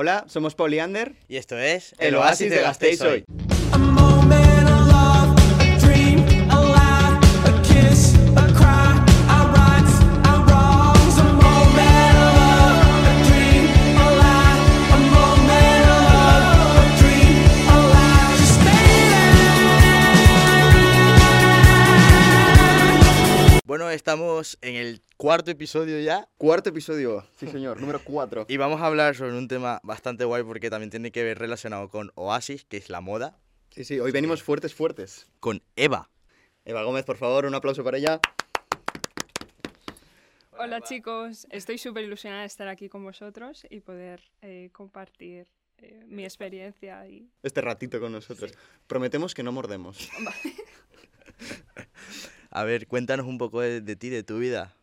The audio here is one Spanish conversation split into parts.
Hola, somos Poliander. Y esto es El oasis de Gasteiz hoy. Bueno, estamos en el cuarto episodio ya Cuarto episodio, sí señor, número 4. y vamos a hablar sobre un tema bastante guay porque también tiene que ver relacionado con Oasis, que es la moda, Sí, sí, hoy venimos fuertes, fuertes. con Eva. Eva Gómez, por favor, un aplauso para ella. Hola chicos, estoy súper ilusionada de estar aquí con vosotros y poder eh, compartir eh, mi experiencia. Y... Este ratito con nosotros. Prometemos que no mordemos. A ver, cuéntanos un poco de, de ti, de tu vida.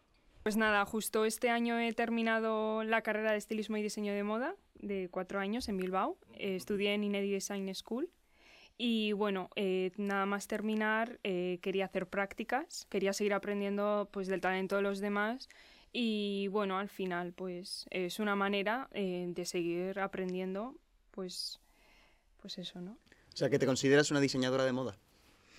Pues nada, justo este año he terminado la carrera de estilismo y diseño de moda de cuatro años en Bilbao. Eh, estudié en Inedi Design School y bueno, eh, nada más terminar eh, quería hacer prácticas, quería seguir aprendiendo pues del talento de los demás y bueno, al final pues es una manera eh, de seguir aprendiendo pues, pues eso, ¿no? O sea, que te consideras una diseñadora de moda.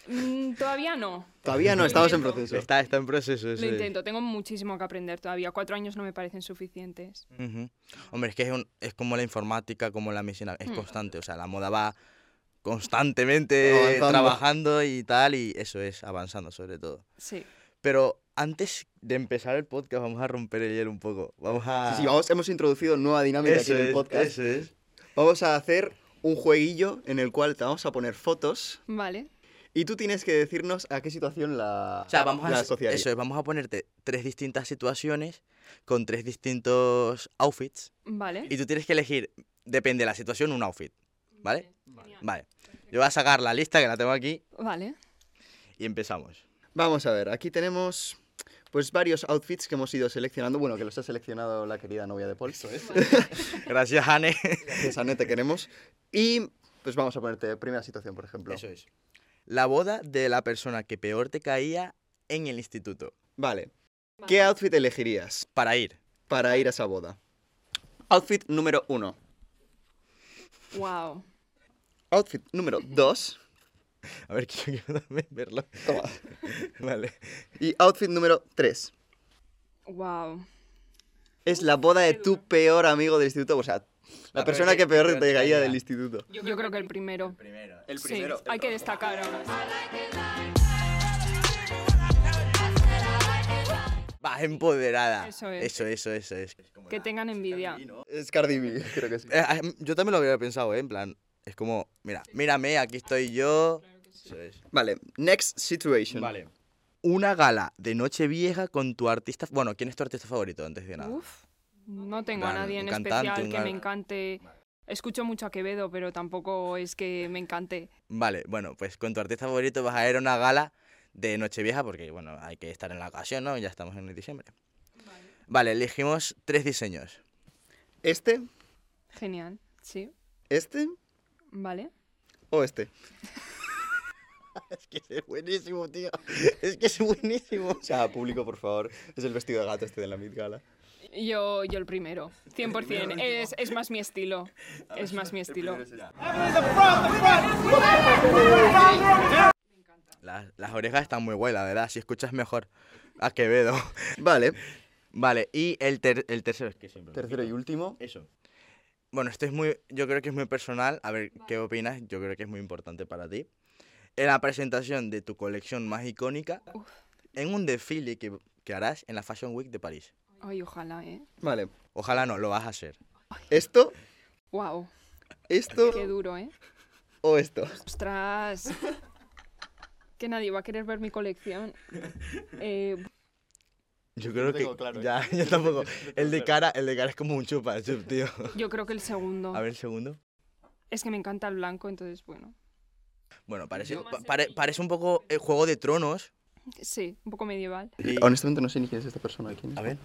Mm, todavía no. Todavía no, Lo estamos en proceso. Está, está en proceso eso. Lo es. intento, tengo muchísimo que aprender todavía. Cuatro años no me parecen suficientes. Ujú. Hombre, es que es, un- es como la informática, como la medicina, es Mm. constante, o sea, la moda va constantemente Avanzando. trabajando y tal, y eso es, avanzando sobre todo. Sí. Pero antes de empezar el podcast, vamos a romper el hielo un poco. Vamos a... Sí, sí, vamos, hemos introducido nueva dinámica aquí Eso en el es, podcast. eso es. Vamos a hacer un jueguillo en el cual te vamos a poner fotos Vale. Y tú tienes que decirnos a qué situación la, O sea, vamos la a, asociarías. eso es, vamos a ponerte tres distintas situaciones con tres distintos outfits Vale. y tú tienes que elegir, depende de la situación, un outfit, ¿vale? Vale. Yo voy a sacar la lista que la tengo aquí Vale. y empezamos. Vamos a ver, aquí tenemos pues varios outfits que hemos ido seleccionando. Bueno, que los ha seleccionado la querida novia de Paul. Eso es. Gracias, Anne. Esa te queremos. Y pues vamos a ponerte primera situación, por ejemplo. Eso es. La boda de la persona que peor te caía en el instituto. Vale. ¿Qué outfit elegirías Para ir. para ir a esa boda? Outfit número uno. Wow. Outfit número dos. A ver, que yo quiero también verlo. Toma. Vale. Y outfit número tres. Wow. Es la boda de tu peor amigo del instituto. O sea, la La persona que que- peor te caía del instituto. Yo creo que el primero. Primero. El Sí, primero. hay que destacar ahora. Vas empoderada. Eso es. Eso, eso, eso es. Que tengan envidia. Es Cardi B, creo que sí. Eh, ah, yo también lo había pensado, ¿eh? En plan, es como, mira, mírame, aquí estoy yo. Eso es. Vale, next situation. Vale. Una gala de Nochevieja con tu artista. Bueno, ¿quién es tu artista favorito antes de nada? Uf. No tengo a nadie en cantante, especial que me encante. Escucho mucho a Quevedo, pero tampoco es que me encante. Vale, bueno, pues con tu artista favorito vas a ir a una gala de Nochevieja porque, bueno, hay que estar en la ocasión, ¿no? Ya estamos en el diciembre. Vale, elegimos tres diseños. ¿Este, Genial. Sí. este Vale. o este? Es que es buenísimo, tío. Es que es buenísimo. O sea, público, por favor. Es el vestido de gato este de la Met Gala. Yo, yo el primero. 100%. Es, es más mi estilo. Es más mi estilo. Las, las orejas están muy guay, la verdad. Si escuchas mejor a Quevedo. Vale, Vale, y el, ter- el tercero es que siempre. tercero y último. Eso. Bueno, esto es muy, yo creo que es muy personal. A ver, ¿qué opinas? Yo creo que es muy importante para ti. En la presentación de tu colección más icónica, en un desfile que, que harás en la Fashion Week de París. Ay, ojalá, ¿eh? Vale, Ojalá no, lo vas a hacer. esto, Wow. esto Qué duro, ¿eh? o esto. Ostras. Que nadie va a querer ver mi colección. Eh, Yo no creo que. claro, ¿eh? Ya, yo tampoco. El de cara, el de cara es como un chupa chup, tío. yo creo que el segundo. A ver, segundo. Es que me encanta el blanco, entonces, bueno. Bueno, parece, pa- pare- parece un poco el juego de tronos. Sí, un poco medieval. Y- Honestamente no sé ni quién es esta persona. ¿Quién es? A ver.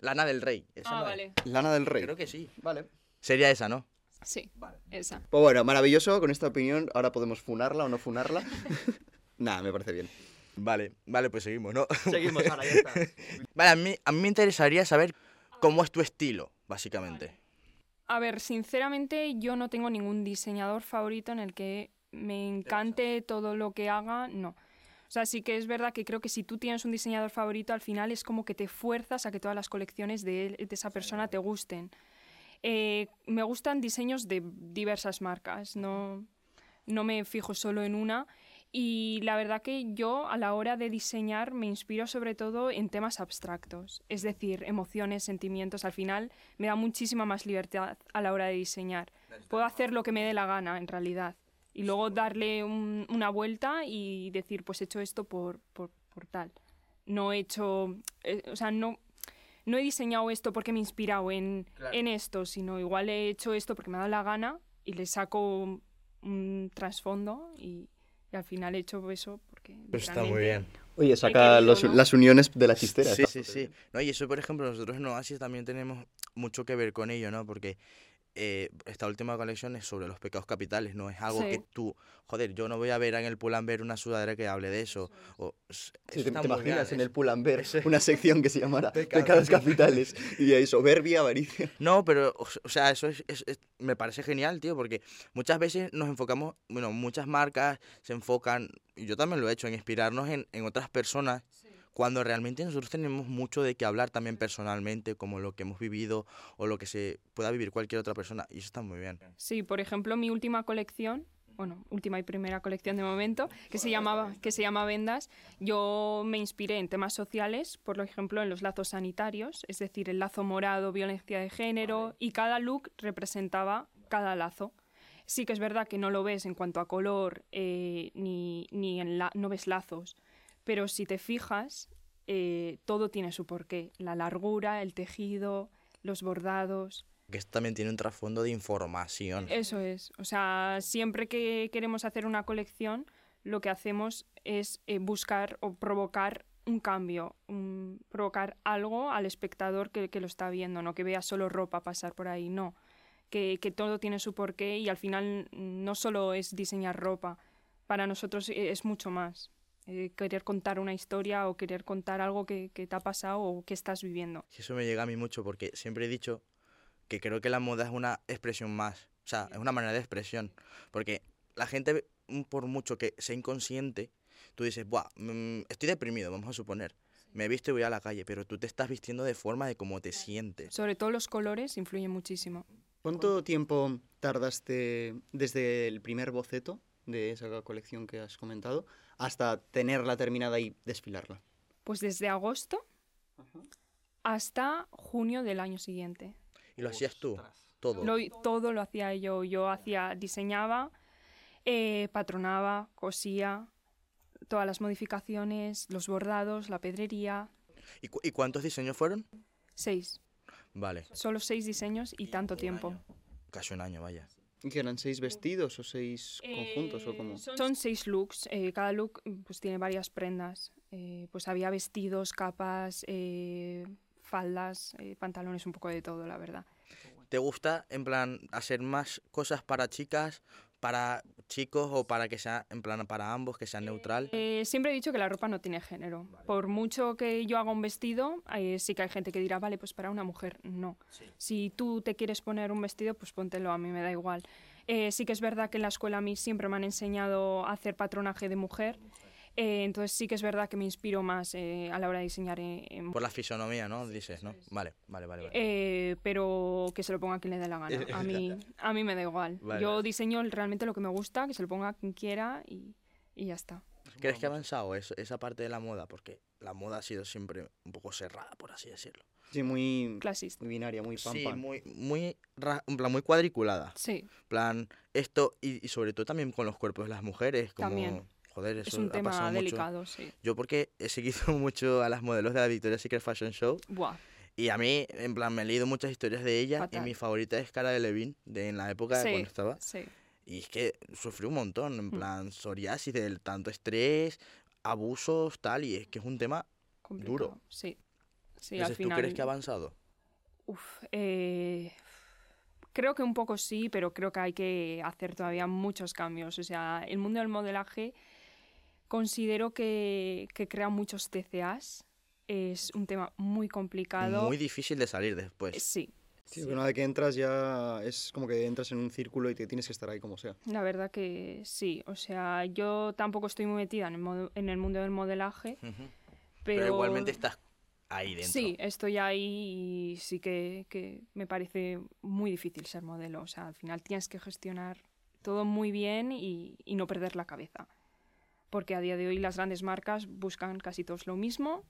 Lana del Rey. ¿esa Ah, no es? vale. Lana del Rey. Creo que sí. Vale. Sería esa, ¿no? Sí, esa. Pues bueno, maravilloso. Con esta opinión ahora podemos funarla o no funarla. Nada, me parece bien. Vale, vale, pues seguimos, ¿no? Seguimos, ahora ya está. Vale, a mí, a mí me interesaría saber cómo es tu estilo, básicamente. A ver, sinceramente yo no tengo ningún diseñador favorito en el que me encante todo lo que haga, no. Sea, sí que es verdad que creo que si tú tienes un diseñador favorito, al final es como que te fuerzas a que todas las colecciones de, él- de esa persona te gusten. Eh, me gustan diseños de diversas marcas, no, no me fijo solo en una. Y la verdad que yo a la hora de diseñar me inspiro sobre todo en temas abstractos, es decir, emociones, sentimientos. Al final me da muchísima más libertad a la hora de diseñar. Puedo hacer lo que me dé la gana en realidad y luego darle un- una vuelta y decir, pues he hecho esto por, por, por tal. No he hecho, eh, o sea, no, no he diseñado esto porque me he inspirado en, en esto, sino igual he hecho esto porque me ha dado la gana y le saco un trasfondo y, y al final he hecho eso porque... Pero está muy bien. Oye, saca querido, los- ¿no? las uniones de la chistera. Sí, sí, sí. No, y eso, por ejemplo, nosotros en Oasis también tenemos mucho que ver con ello, ¿no? Porque eh, esta última colección es sobre los pecados capitales, no es algo Sí. que tú, joder, yo no voy a ver en el Pull&Bear una sudadera que hable de eso. O, Sí, eso te, imaginas en el Pull&Bear una sección que se llamara Pecados Pecados Capitales y ahí soberbia, avaricia. No, pero, o sea, eso es, es- es- me parece genial, tío, porque muchas veces nos enfocamos, bueno, muchas marcas se enfocan, y yo también lo he hecho, en inspirarnos en, en otras personas, cuando realmente nosotros tenemos mucho de qué hablar también personalmente, como lo que hemos vivido o lo que se pueda vivir cualquier otra persona, y eso está muy bien. Sí, por ejemplo, mi última colección, bueno, última y primera colección de momento, que se llamaba que se llama Vendas, yo me inspiré en temas sociales, por ejemplo, en los lazos sanitarios, es decir, el lazo morado, violencia de género, y cada look representaba cada lazo. Sí que es verdad que no lo ves en cuanto a color, eh, ni, ni en la, no ves lazos, pero si te fijas, eh, todo tiene su porqué. La largura, el tejido, los bordados. Que esto también tiene un trasfondo de información. Eso es. O sea, siempre que queremos hacer una colección, lo que hacemos es eh, buscar o provocar un cambio, un- provocar algo al espectador que, que lo está viendo, no que vea solo ropa pasar por ahí, no. Que, que todo tiene su porqué y al final no solo es diseñar ropa, para nosotros eh, es mucho más. Eh, querer contar una historia o querer contar algo que, que te ha pasado o que estás viviendo. Eso me llega a mí mucho porque siempre he dicho que creo que la moda es una expresión más. O sea, es una manera de expresión. Porque la gente, mm, por mucho que sea inconsciente, tú dices, Buah, mm, estoy deprimido, vamos a suponer. Me he visto y voy a la calle, pero tú te estás vistiendo de forma de cómo te sientes. Sobre todo los colores influyen muchísimo. ¿Cuánto tiempo tardaste desde el primer boceto de esa colección que has comentado hasta tenerla terminada y desfilarla? Pues desde agosto hasta junio del año siguiente. Y lo hacías tú, todo. Lo- todo lo hacía yo. Yo hacía, diseñaba, eh, patronaba, cosía, todas las modificaciones, los bordados, la pedrería. ¿Y, cu- y cuántos diseños fueron? Seis. Vale, Solo seis diseños y tanto tiempo. casi un año, vaya. ¿Y que eran seis vestidos o seis conjuntos o cómo? Eh, Son seis looks. eh, cada look mm, pues tiene varias prendas. Eh, pues había vestidos, capas, eh, faldas, eh, pantalones, un poco de todo, la verdad. ¿Te gusta, en plan, hacer más cosas para chicas, para chicos o para que sea, en plan, para ambos, que sea neutral? Eh, siempre he dicho que la ropa no tiene género. Por mucho que yo haga un vestido, eh, sí que hay gente que dirá, vale, pues para una mujer, no. Si tú te quieres poner un vestido, pues póntelo, a mí me da igual. Eh, sí que es verdad que en la escuela a mí siempre me han enseñado a hacer patronaje de mujer, eh, entonces sí que es verdad que me inspiro más eh, a la hora de diseñar en, en Por la fisonomía, ¿no? Dices, ¿no? Vale, vale, vale. vale. eh, pero que se lo ponga quien le dé la gana. A mí, a mí me da igual. Vale, Yo diseño realmente lo que me gusta, que se lo ponga quien quiera y, y ya está. ¿Crees que ha avanzado eso- esa parte de la moda? Porque la moda ha sido siempre un poco cerrada, por así decirlo. Sí, muy, Clasista. muy binaria, muy pam Sí, muy, muy, en plan, muy cuadriculada. Sí, plan, esto, y, y sobre todo también con los cuerpos de las mujeres, como, También. Joder, eso es un ha pasado tema mucho. delicado, sí. Yo porque he seguido mucho a las modelos de la Victoria's Secret Fashion Show Buah. y a mí, en plan, me he leído muchas historias de ella Fatal. y mi favorita es Cara de Levine, de en la época de cuando estaba. sí. Y es que sufrí un montón, en Mm. plan, psoriasis, del tanto estrés, abusos, tal, y es que es un tema... complicado, Duro. Sí. Sí, Entonces, al final. ¿tú crees que ha avanzado? Uf, eh, creo que un poco sí, pero creo que hay que hacer todavía muchos cambios. O sea, el mundo del modelaje considero que, que crea muchos TCAs. Es un tema muy complicado. Muy difícil de salir después. Sí, Sí, una vez que entras ya es como que entras en un círculo y te tienes que estar ahí como sea. La verdad que sí. O sea, yo tampoco estoy muy metida en el, en el mundo del modelaje, pero... Pero, igualmente estás ahí dentro. Sí, estoy ahí y sí que, que me parece muy difícil ser modelo. O sea, al final tienes que gestionar todo muy bien y, y no perder la cabeza. Porque a día de hoy las grandes marcas buscan casi todos lo mismo,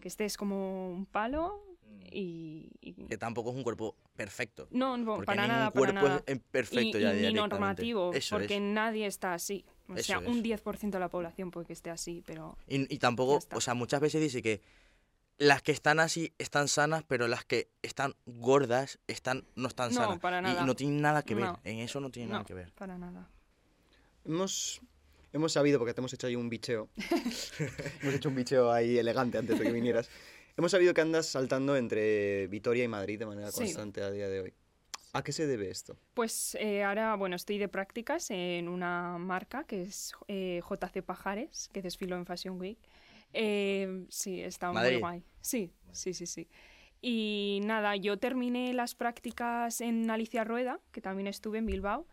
que estés como un palo y... y- Que tampoco es un cuerpo perfecto. no, no, Porque para nada, para cuerpo nada. es perfecto y, ya y ni directamente. normativo, Eso porque es. nadie está así. O Eso sea, es. un 10% de la población puede que esté así, pero Y, y tampoco, o sea, muchas veces dice que las que están así están sanas, pero las que están gordas están no están No, sanas. para Y- nada. Y, no tienen nada que ver. No. En eso no tiene no, nada que ver. para nada. Hemos, hemos sabido, porque te hemos hecho ahí un bicheo. hemos hecho un bicheo ahí elegante antes de que vinieras. Hemos sabido que andas saltando entre Vitoria y Madrid de manera Sí. constante a día de hoy. ¿A qué se debe esto? Pues eh, ahora, bueno, estoy de prácticas en una marca que es eh, JC Pajares, que desfilo en Fashion Week. Eh, sí, está muy Madrid. guay. Sí, sí, sí, sí. Y nada, yo terminé las prácticas en Alicia Rueda, que también estuve en Bilbao,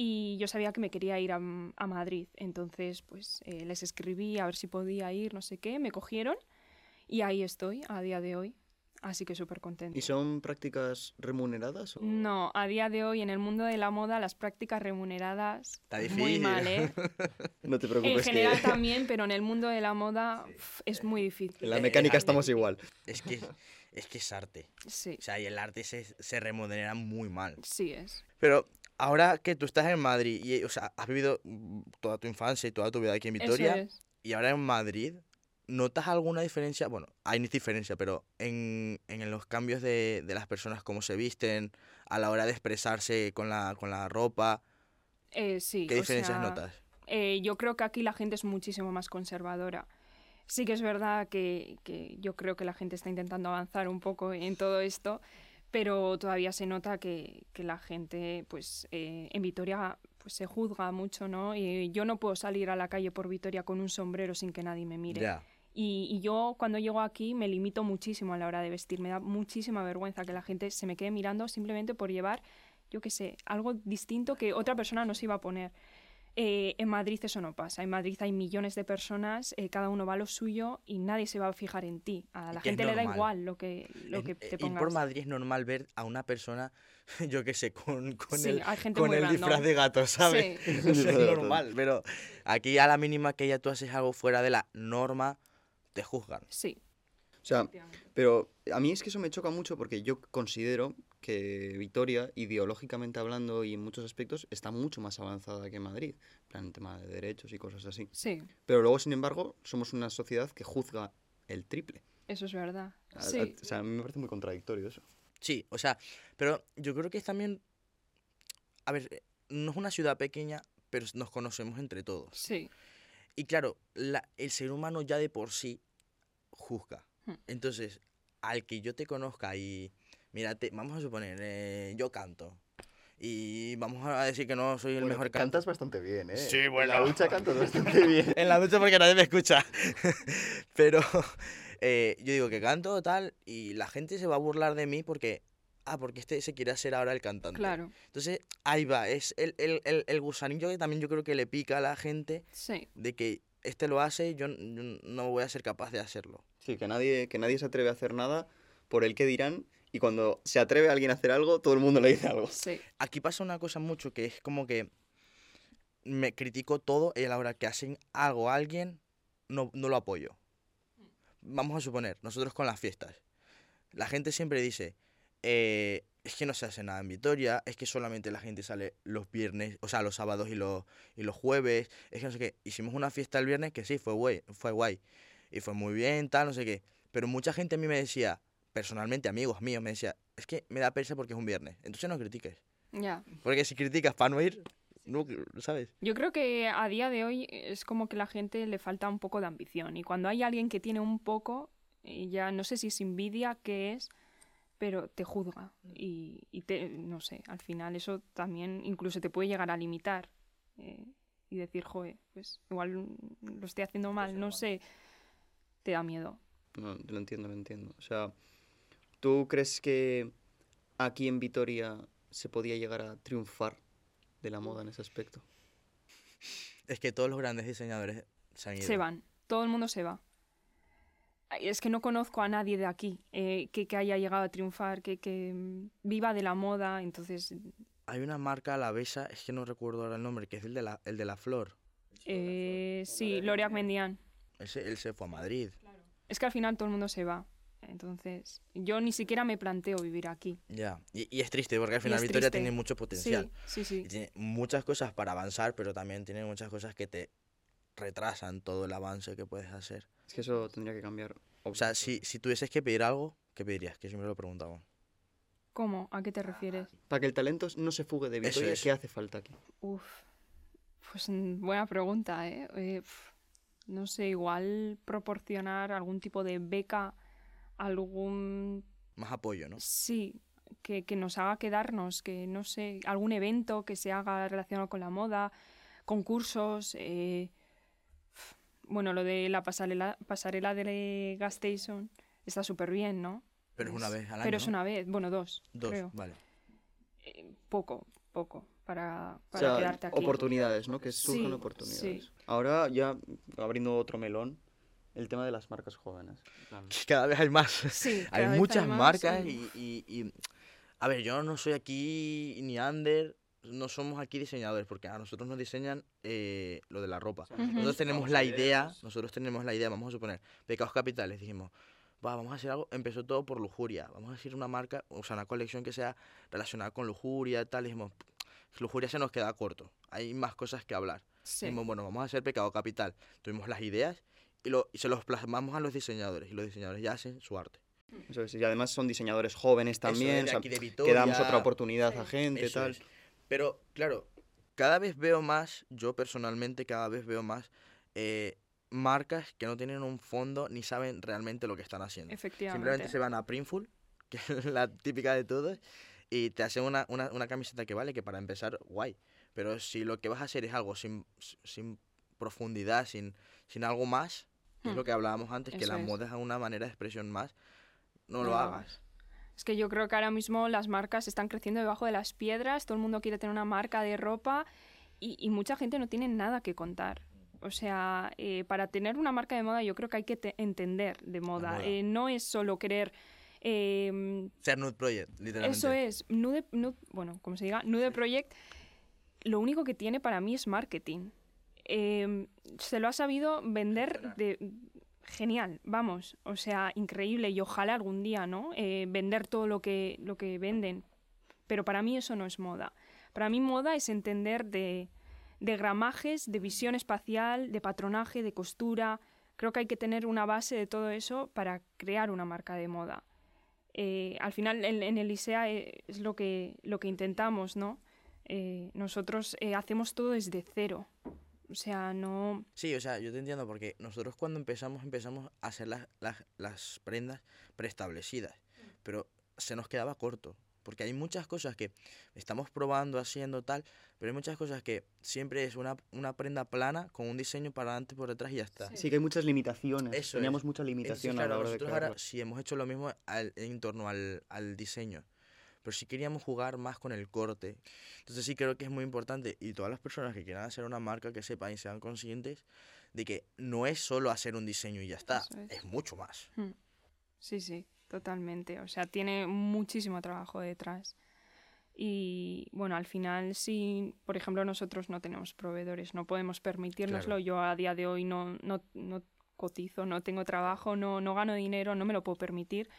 y yo sabía que me quería ir a, a Madrid. Entonces, pues eh, les escribí a ver si podía ir, no sé qué, me cogieron y ahí estoy a día de hoy. Así que súper contenta. ¿Y son prácticas remuneradas? O... No, a día de hoy en el mundo de la moda las prácticas remuneradas Está muy difícil. mal, ¿eh? No te En preocupes general que también, pero en el mundo de la moda pf, es muy difícil. en la Eh, mecánica arte. estamos igual. Es que, es que es arte. Sí, O sea, y el arte se, se remunera muy mal. sí es. Pero ahora que tú estás en Madrid y, o sea, has vivido mm, toda tu infancia y toda tu vida aquí en Vitoria, es. y ahora en Madrid, ¿notas alguna diferencia? Bueno, hay diferencia, pero en, en los cambios de, de las personas, cómo se visten, a la hora de expresarse con la, con la ropa, Eh, sí, ¿qué o diferencias sea, notas? eh, yo creo que aquí la gente es muchísimo más conservadora. Sí que es verdad que, que yo creo que la gente está intentando avanzar un poco en todo esto, pero todavía se nota que, que la gente, pues eh, en Vitoria pues se juzga mucho, ¿no? Y yo no puedo salir a la calle por Vitoria con un sombrero sin que nadie me mire. Y, y yo cuando llego aquí me limito muchísimo a la hora de vestir. Me da muchísima vergüenza que la gente se me quede mirando simplemente por llevar, yo qué sé, algo distinto que otra persona no se iba a poner. Eh, en Madrid eso no pasa. En Madrid hay millones de personas, eh, cada uno va a lo suyo y nadie se va a fijar en ti. A la gente le da igual lo que, lo Es- que eh, te ir pongas. por Madrid es normal ver a una persona, yo qué sé, con, con Sí, el, hay gente con muy el disfraz de gato, ¿sabes? Sí. Eso es normal, pero aquí a la mínima que ya tú haces algo fuera de la norma, te juzgan. Sí. O sea, pero a mí es que eso me choca mucho porque yo considero que Vitoria, ideológicamente hablando y en muchos aspectos, está mucho más avanzada que Madrid. En plan, tema de derechos y cosas así. Sí, Pero luego, sin embargo, somos una sociedad que juzga el triple. eso es verdad. A- a- Sí. o sea, a mí me parece muy contradictorio eso. Sí, o sea, pero yo creo que es también, a ver, eh, no es una ciudad pequeña, pero nos conocemos entre todos. Sí. Y claro, la- el ser humano ya de por sí juzga. Hmm. Entonces, al que yo te conozca y, mírate, vamos a suponer, eh, yo canto. Y vamos a decir que no soy el mejor cantante. cantas bastante bien, ¿eh? Sí, bueno. En la ducha cantas bastante bien. En la ducha porque nadie me escucha. Pero eh, yo digo que canto tal y la gente se va a burlar de mí porque, ah, porque este se quiere hacer ahora el cantante. Claro. Entonces, ahí va, es el, el, el, el gusanillo que también yo creo que le pica a la gente Sí. de que este lo hace, yo, yo no voy a ser capaz de hacerlo. Sí, que nadie, que nadie se atreve a hacer nada por el que dirán. Y cuando se atreve alguien a hacer algo, todo el mundo le dice algo. Sí. Aquí pasa una cosa mucho que es como que me critico todo y a la hora que hacen algo a alguien, no, no lo apoyo. Vamos a suponer, nosotros con las fiestas, la gente siempre dice, eh, es que no se hace nada en Vitoria, es que solamente la gente sale los viernes, o sea, los sábados y los, y los jueves, es que no sé qué. Hicimos una fiesta el viernes que sí, fue guay, fue guay, y fue muy bien, tal, no sé qué. Pero mucha gente a mí me decía, personalmente amigos míos, me decía, es que me da pereza porque es un viernes, entonces no critiques. Ya. Porque si criticas para no ir, no, ¿sabes? Yo creo que a día de hoy es como que la gente le falta un poco de ambición y cuando hay alguien que tiene un poco, ya no sé si es envidia, qué es, pero te juzga y, y te, no sé, al final eso también incluso te puede llegar a limitar eh, y decir, joder, pues igual lo estoy haciendo mal, no sé, te da miedo. No, lo entiendo, lo entiendo. O sea, ¿tú crees que aquí en Vitoria se podía llegar a triunfar de la moda en ese aspecto. Es que todos los grandes diseñadores se han ido. Se van, todo el mundo se va. Es que no conozco a nadie de aquí eh, que, que haya llegado a triunfar, que, que mm, viva de la moda, entonces, Hay una marca alavesa, es que no recuerdo ahora el nombre, que es el de la, el de la flor. eh, sí, L'Oreal Mendian. Ese, él se fue a Madrid. Es que al final todo el mundo se va, entonces yo ni siquiera me planteo vivir aquí. Ya. Y, y es triste porque al final Victoria triste. tiene mucho potencial. Sí, sí, Y sí. tiene muchas cosas para avanzar, pero también tiene muchas cosas que te retrasan todo el avance que puedes hacer. Es que eso tendría que cambiar. O sea, si, si tuvieses que pedir algo, ¿qué pedirías? Que siempre lo preguntamos. ¿Cómo? ¿A qué te refieres? Para que el talento no se fugue de Eso Vitoria, es. ¿qué hace falta aquí? Uf, pues mm, buena pregunta, ¿eh? Eh, no sé, igual proporcionar algún tipo de beca, algún... Más apoyo, ¿no? Sí, que, que nos haga quedarnos, que no sé, algún evento que se haga relacionado con la moda, concursos, eh, bueno, lo de la pasarela, pasarela de Gas Station está súper bien, ¿no? Pero es una Es- vez al año. Pero es una vez, bueno, dos, Dos, creo. vale. Eh, poco, poco, para, O para sea, quedarte aquí. oportunidades, ¿no? Que surjan Sí, oportunidades. sí. Ahora ya abriendo otro melón, el tema de las marcas jóvenes. Cada vez hay más. Sí, hay muchas más marcas y- y, y- y- A ver, yo no soy aquí ni under, no somos aquí diseñadores, porque a nosotros nos diseñan eh, lo de la ropa. Ujú. Nosotros tenemos la idea, nosotros tenemos la idea, vamos a suponer, Pecados Capitales, dijimos, va, vamos a hacer algo, empezó todo por lujuria, vamos a decir una marca, o sea, una colección que sea relacionada con lujuria tal, y dijimos, lujuria se nos queda corto, hay más cosas que hablar. Sí. Dijimos, bueno, vamos a hacer Pecado Capital. Tuvimos las ideas y, lo, y se los plasmamos a los diseñadores, y los diseñadores ya hacen su arte. eso es, y además son diseñadores jóvenes es, también, de o sea, que damos otra oportunidad a gente, tal. es. Pero, claro, cada vez veo más, yo personalmente cada vez veo más eh, marcas que no tienen un fondo ni saben realmente lo que están haciendo. Efectivamente. Simplemente se van a Printful, que es la típica de todos, y te hacen una, una, una camiseta que vale, que para empezar, guay. Pero si lo que vas a hacer es algo sin, sin profundidad, sin, sin algo más, es Hmm. lo que hablábamos antes, que la es. moda es una manera de expresión más, no, No lo hagas. Es que yo creo que ahora mismo las marcas están creciendo debajo de las piedras, todo el mundo quiere tener una marca de ropa y, y mucha gente no tiene nada que contar. O sea, eh, para tener una marca de moda yo creo que hay que te- entender de moda. moda. Eh, no es solo querer... eh, Ser Nude Project, literalmente. eso es, Nude, Nude- bueno, como se diga, Nude Project, lo único que tiene para mí es marketing. Eh, se lo ha sabido vender de genial, vamos, o sea, increíble y ojalá algún día, ¿no? Eh, vender todo lo que, lo que venden. Pero para mí eso no es moda. Para mí moda es entender de, de gramajes, de visión espacial, de patronaje, de costura. Creo que hay que tener una base de todo eso para crear una marca de moda. Eh, al final en, en el ISEA eh, es lo que, lo que intentamos, ¿no? Eh, nosotros hacemos todo desde cero. O sea, no... Sí, o sea, yo te entiendo porque nosotros cuando empezamos, empezamos a hacer las, las, las prendas preestablecidas, pero se nos quedaba corto, porque hay muchas cosas que estamos probando, haciendo tal, pero hay muchas cosas que siempre es una, una prenda plana con un diseño para adelante y por detrás y ya está. Sí, que hay muchas limitaciones. Eso Teníamos es. mucha Entonces, limitación claro, a la hora de nosotros ahora crearlo. sí hemos hecho lo mismo al- en torno al, al diseño, pero sí queríamos jugar más con el corte. Entonces sí creo que es muy importante y todas las personas que quieran hacer una marca que sepan y sean conscientes de que no es solo hacer un diseño y ya está, es. es mucho más. Hmm. Sí, sí, totalmente. O sea, tiene muchísimo trabajo detrás. Y bueno, al final, si, por ejemplo, nosotros no tenemos proveedores, no podemos permitírnoslo. Claro. Yo a día de hoy no, no, no cotizo, no tengo trabajo, no, no gano dinero, no me lo puedo permitir.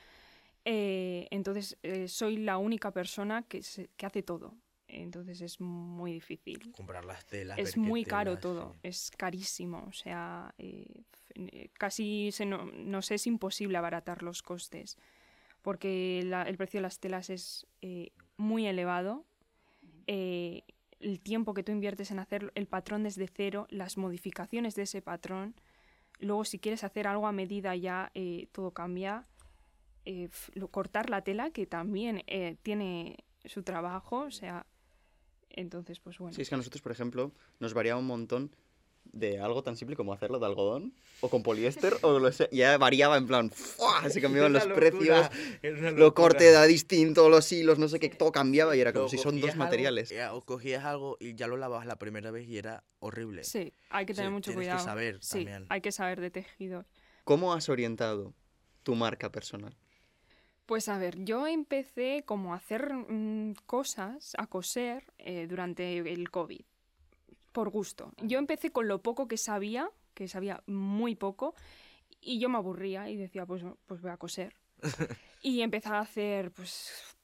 Eh, entonces, eh, soy la única persona que, se- que hace todo. Entonces es muy difícil. Comprar las telas. Es muy caro telas, todo, sí. es carísimo, o sea, eh, casi se no, nos es imposible abaratar los costes, porque la- el precio de las telas es muy elevado, el tiempo que tú inviertes en hacer el patrón desde cero, las modificaciones de ese patrón, luego si quieres hacer algo a medida ya todo cambia, eh, cortar la tela que también eh, tiene su trabajo, o sea, entonces pues bueno. Sí, es que a nosotros, por ejemplo, nos variaba un montón de algo tan simple como hacerlo de algodón o con poliéster o lo sé, ya variaba en plan, ¡fua! se cambiaban los locura, precios, lo corte era distinto, los hilos, no sé qué, todo cambiaba y era como si son dos algo, materiales. ya, o cogías algo y ya lo lavabas la primera vez y era horrible. Sí, hay que Sí, tener mucho tienes que cuidado. saber sí, también. hay que saber de tejidos. ¿Cómo has orientado tu marca personal? Pues a ver, yo empecé como a hacer mm, cosas, a coser eh, durante el COVID, por gusto. Yo empecé con lo poco que sabía, que sabía muy poco, y yo me aburría y decía, pues, pues voy a coser. y empecé a hacer, pues,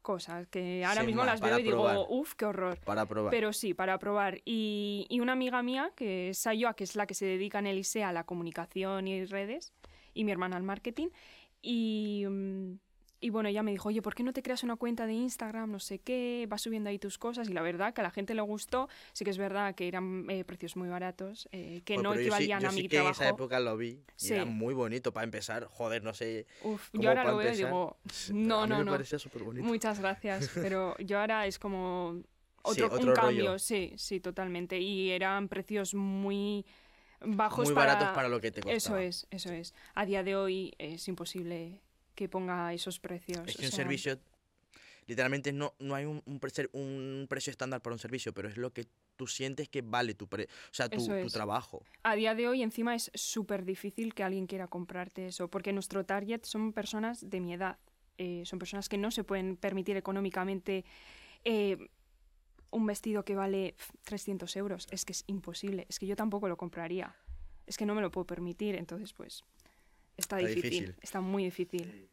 cosas que ahora mismo las veo y digo, uff, qué horror. Para probar. Pero sí, para probar. Y, y una amiga mía, que es Sayoa, que es la que se dedica en el ISEA a la comunicación y redes, y mi hermana al marketing. Y, mm, y bueno, ella me dijo, oye, ¿por qué no te creas una cuenta de Instagram? No sé qué, vas subiendo ahí tus cosas. Y la verdad que a la gente le gustó. Sí que es verdad que eran eh, precios muy baratos, eh, que no yo sí- equivalían yo a sí mi que en trabajo. esa época lo vi y era Sí. muy bonito para empezar. Joder, no sé. Uf, yo ahora lo veo y digo, no, a mí no, me no. parecía súper bonito. Muchas gracias, pero yo ahora es como Sí, otro, un cambio, sí, sí, totalmente. Y eran precios muy bajos Muy para... baratos para lo que te costaba. Eso es, eso es. A día de hoy es imposible que ponga esos precios. Es que un sea, servicio, literalmente no, no hay un, un, pre- un precio estándar para un servicio, pero es lo que tú sientes que vale tu, pre- o sea, tu, trabajo. A día de hoy encima es súper difícil que alguien quiera comprarte eso, porque nuestro target son personas de mi edad. Eh, son personas que no se pueden permitir económicamente eh, un vestido que vale pf, 300 euros. Es que es imposible. Es que yo tampoco lo compraría. Es que no me lo puedo permitir. Entonces, pues, está, Está difícil. difícil. Está muy difícil.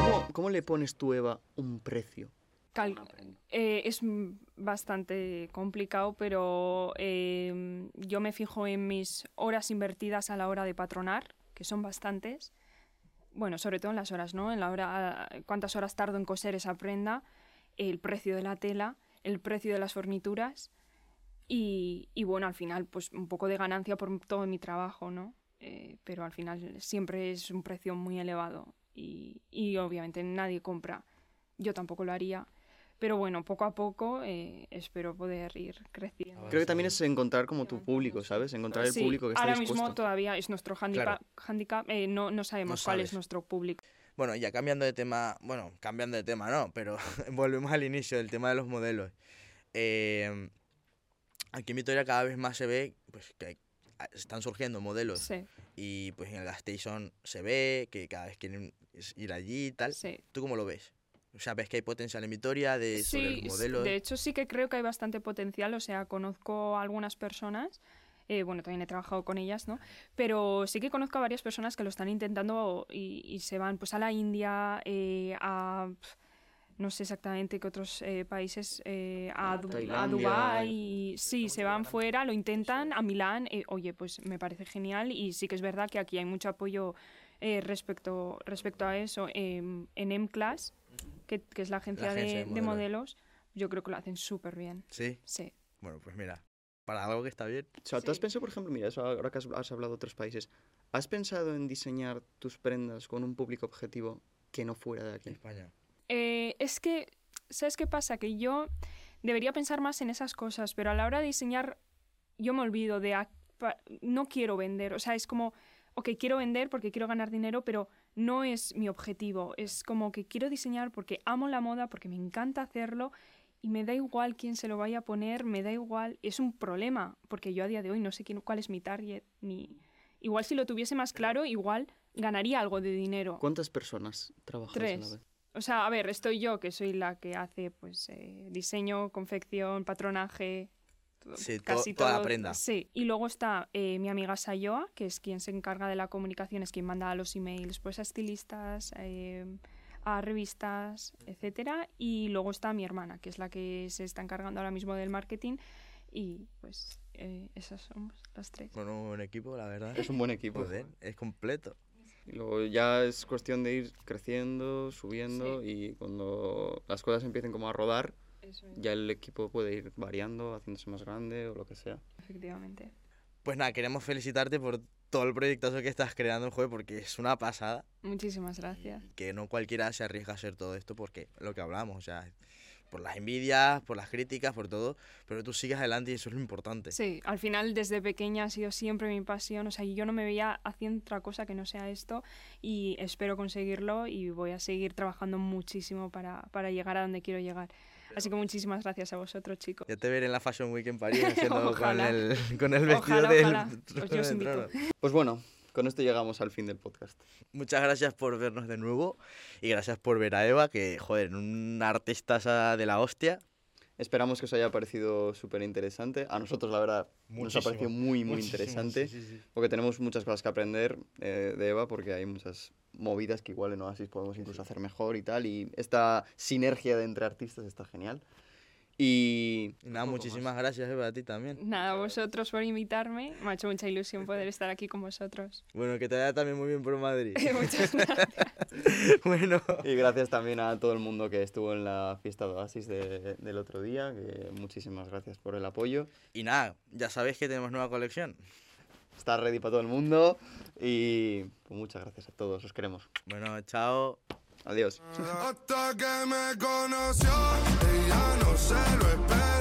¿Cómo, cómo le pones tú, Eva, un precio? Cal- eh, es bastante complicado, pero eh, yo me fijo en mis horas invertidas a la hora de patronar, que son bastantes. Bueno, sobre todo en las horas, ¿no? En la hora, cuántas horas tardo en coser esa prenda, el precio de la tela, el precio de las fornituras y, y bueno, al final, pues un poco de ganancia por todo mi trabajo, ¿no? Eh, pero al final siempre es un precio muy elevado y, y obviamente nadie compra. Yo tampoco lo haría. Pero bueno, poco a poco eh, espero poder ir creciendo. Creo que también es encontrar como tu público, ¿sabes? Encontrar el Sí, público que está ahora dispuesto. mismo todavía es nuestro handicap, handicap, eh, no, no sabemos cuál es nuestro público. Bueno, ya cambiando de tema, bueno, cambiando de tema no, pero volvemos al inicio del tema de los modelos. Eh, aquí en Vitoria cada vez más se ve pues, que están surgiendo modelos Sí, y pues en la station se ve que cada vez quieren ir allí y tal. sí. ¿Tú cómo lo ves? O sea, ¿ves que hay potencial en Vitoria de, sobre Sí, los s- modelos? de hecho sí que creo que hay bastante potencial, o sea, conozco a algunas personas, eh, bueno, también he trabajado con ellas, ¿no? Pero sí que conozco a varias personas que lo están intentando y, y se van pues a la India, eh, a... No sé exactamente qué otros eh, países, eh, a, Du- a Dubái, y- sí, se van fuera, lo intentan, a Milán, eh, oye, pues me parece genial y sí que es verdad que aquí hay mucho apoyo eh, respecto, respecto a eso. Em, en M-Class, que, que es la agencia, agencia de, de de modelos. yo creo que lo hacen súper bien. Sí, Sí. bueno, pues mira, para algo que está bien. O sea, ¿tú has Sí. pensado, por ejemplo, mira, eso ahora que has, has hablado de otros países, ¿has pensado en diseñar tus prendas con un público objetivo que no fuera de aquí? España. Eh, es que, ¿sabes qué pasa? Que yo debería pensar más en esas cosas, pero a la hora de diseñar, yo me olvido de... a- pa- no quiero vender, o sea, es como, ok, quiero vender porque quiero ganar dinero, pero no es mi objetivo. Es como que quiero diseñar porque amo la moda, porque me encanta hacerlo y me da igual quién se lo vaya a poner, me da igual. Es un problema, porque yo a día de hoy no sé quién, cuál es mi target, ni... Igual si lo tuviese más claro, igual ganaría algo de dinero. ¿Cuántas personas trabajan a la Tres. vez? O sea, a ver, estoy yo, que soy la que hace pues eh, diseño, confección, patronaje. Sí, to- casi toda la todo. prenda. Sí. Y luego está eh, mi amiga Sayoa, que es quien se encarga de la comunicación, es quien manda los emails pues, a estilistas, eh, a revistas, etcétera. Y luego está mi hermana, que es la que se está encargando ahora mismo del marketing. Y pues eh, esas somos las tres. Bueno, un buen equipo, la verdad. Es un buen equipo. Joder, es completo. Y luego ya es cuestión de ir creciendo, subiendo y cuando las cosas empiecen como a rodar, Eso es, ya el equipo puede ir variando, haciéndose más grande o lo que sea. efectivamente. Pues nada, queremos felicitarte por todo el proyectazo que estás creando, joder, porque es una pasada. Muchísimas gracias. Que no cualquiera se arriesga a hacer todo esto porque lo que hablamos, o sea, por las envidias, por las críticas, por todo, pero tú sigues adelante y eso es lo importante. Sí, al final desde pequeña ha sido siempre mi pasión, o sea, yo no me veía haciendo otra cosa que no sea esto y espero conseguirlo y voy a seguir trabajando muchísimo para, para llegar a donde quiero llegar. Así que muchísimas gracias a vosotros, chicos. Ya te veré en la Fashion Week en París haciendo con el, con el vestido Ojalá, del ojalá. trono Os- yo os de invito. trono. Pues bueno, con esto llegamos al fin del podcast. Muchas gracias por vernos de nuevo y gracias por ver a Eva, que, joder, una artista de la hostia. Esperamos que os haya parecido súper interesante. A nosotros, la verdad, nos ha parecido muy, muy Muchísimo, interesante. sí, sí, sí. Porque tenemos muchas cosas que aprender eh, de Eva, porque hay muchas movidas que igual en Oasis podemos incluso hacer mejor y tal. Y esta sinergia de entre artistas está genial. Y nada, muchísimas gracias, Eva, a ti también. Nada, a vosotros por invitarme. Me ha hecho mucha ilusión poder estar aquí con vosotros. Bueno, que te vaya también muy bien por Madrid. Muchas gracias. bueno, Y gracias también a todo el mundo que estuvo en la fiesta de Oasis de- del otro día, que muchísimas gracias por el apoyo. y nada, ya sabéis que tenemos nueva colección. Está ready para todo el mundo y pues, muchas gracias a todos, os queremos. Bueno, chao. Adiós. Hasta que me conoció, ella no se lo esperaba.